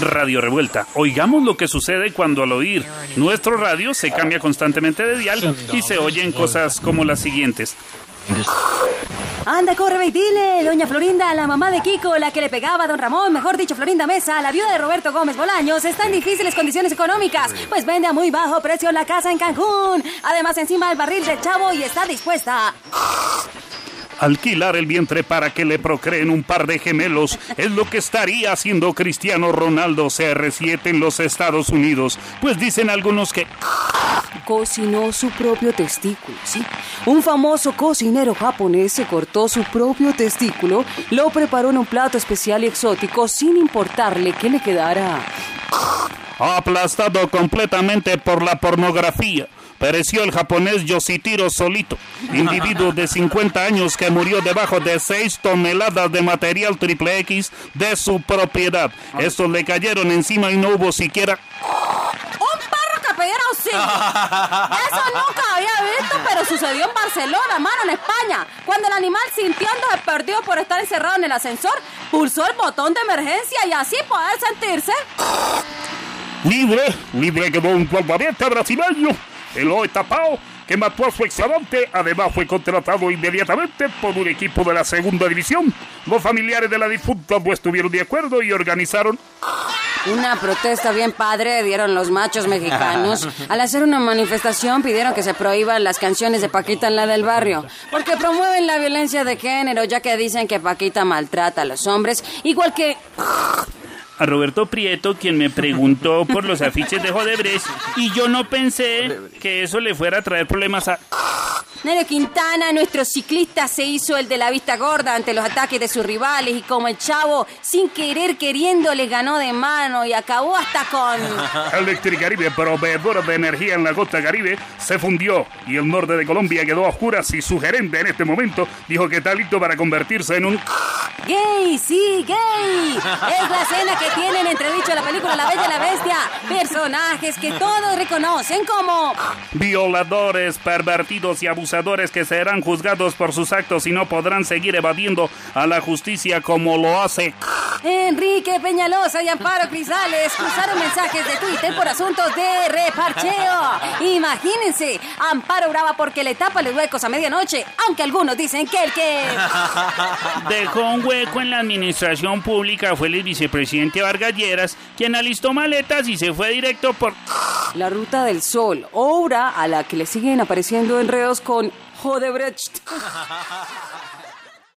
Radio Revuelta. Oigamos lo que sucede cuando al oír nuestro radio se cambia constantemente de dial y se oyen cosas como las siguientes. Anda, corre, y dile, doña Florinda, la mamá de Kiko, la que le pegaba a don Ramón, mejor dicho, Florinda Mesa, la viuda de Roberto Gómez Bolaños, está en difíciles condiciones económicas, pues vende a muy bajo precio la casa en Cancún. Además, encima del barril del chavo y está dispuesta. Alquilar el vientre para que le procreen un par de gemelos es lo que estaría haciendo Cristiano Ronaldo CR7 en los Estados Unidos, pues dicen algunos que cocinó su propio testículo, ¿sí? Un famoso cocinero japonés se cortó su propio testículo, lo preparó en un plato especial y exótico sin importarle que le quedara aplastado completamente por la pornografía. Pereció el japonés Yoshitiro Solito, individuo de 50 años que murió debajo de 6 toneladas de material triple X de su propiedad. Estos le cayeron encima y no hubo siquiera sí. Eso nunca había visto, pero sucedió en Barcelona, mano, en España. Cuando el animal sintiéndose perdido por estar encerrado en el ascensor, pulsó el botón de emergencia y así poder sentirse. Libre, libre quedó un guardaviente brasileño. El hoy tapado que mató a su examante. Además, fue contratado inmediatamente por un equipo de la segunda división. Los familiares de la difunta no estuvieron de acuerdo y organizaron una protesta bien padre dieron los machos mexicanos. Al hacer una manifestación pidieron que se prohíban las canciones de Paquita en la del barrio, porque promueven la violencia de género, ya que dicen que Paquita maltrata a los hombres, igual que a Roberto Prieto, quien me preguntó por los afiches de Jodebrecht, y yo no pensé que eso le fuera a traer problemas a... Nero Quintana, nuestro ciclista, se hizo el de la vista gorda ante los ataques de sus rivales y como el chavo, sin querer queriendo, le ganó de mano y acabó hasta con... Electricaribe, proveedor de energía en la costa caribe, se fundió y el norte de Colombia quedó a oscuras y su gerente en este momento dijo que está listo para convertirse en un... ¡Gay! ¡Sí, gay! Es la escena que tienen entredicho la película La Bella y la Bestia. Personajes que todos reconocen como... Violadores, pervertidos y abusadores que serán juzgados por sus actos y no podrán seguir evadiendo a la justicia como lo hace... Enrique Peñalosa y Amparo Crisales cruzaron mensajes de Twitter por asuntos de reparcheo. Imagínense, Amparo brava porque le tapa los huecos a medianoche, aunque algunos dicen que el que... Dejó un hueco en la administración pública fue el vicepresidente Vargas Lleras, quien alistó maletas y se fue directo por... La Ruta del Sol, obra a la que le siguen apareciendo enredos con Jodebrecht.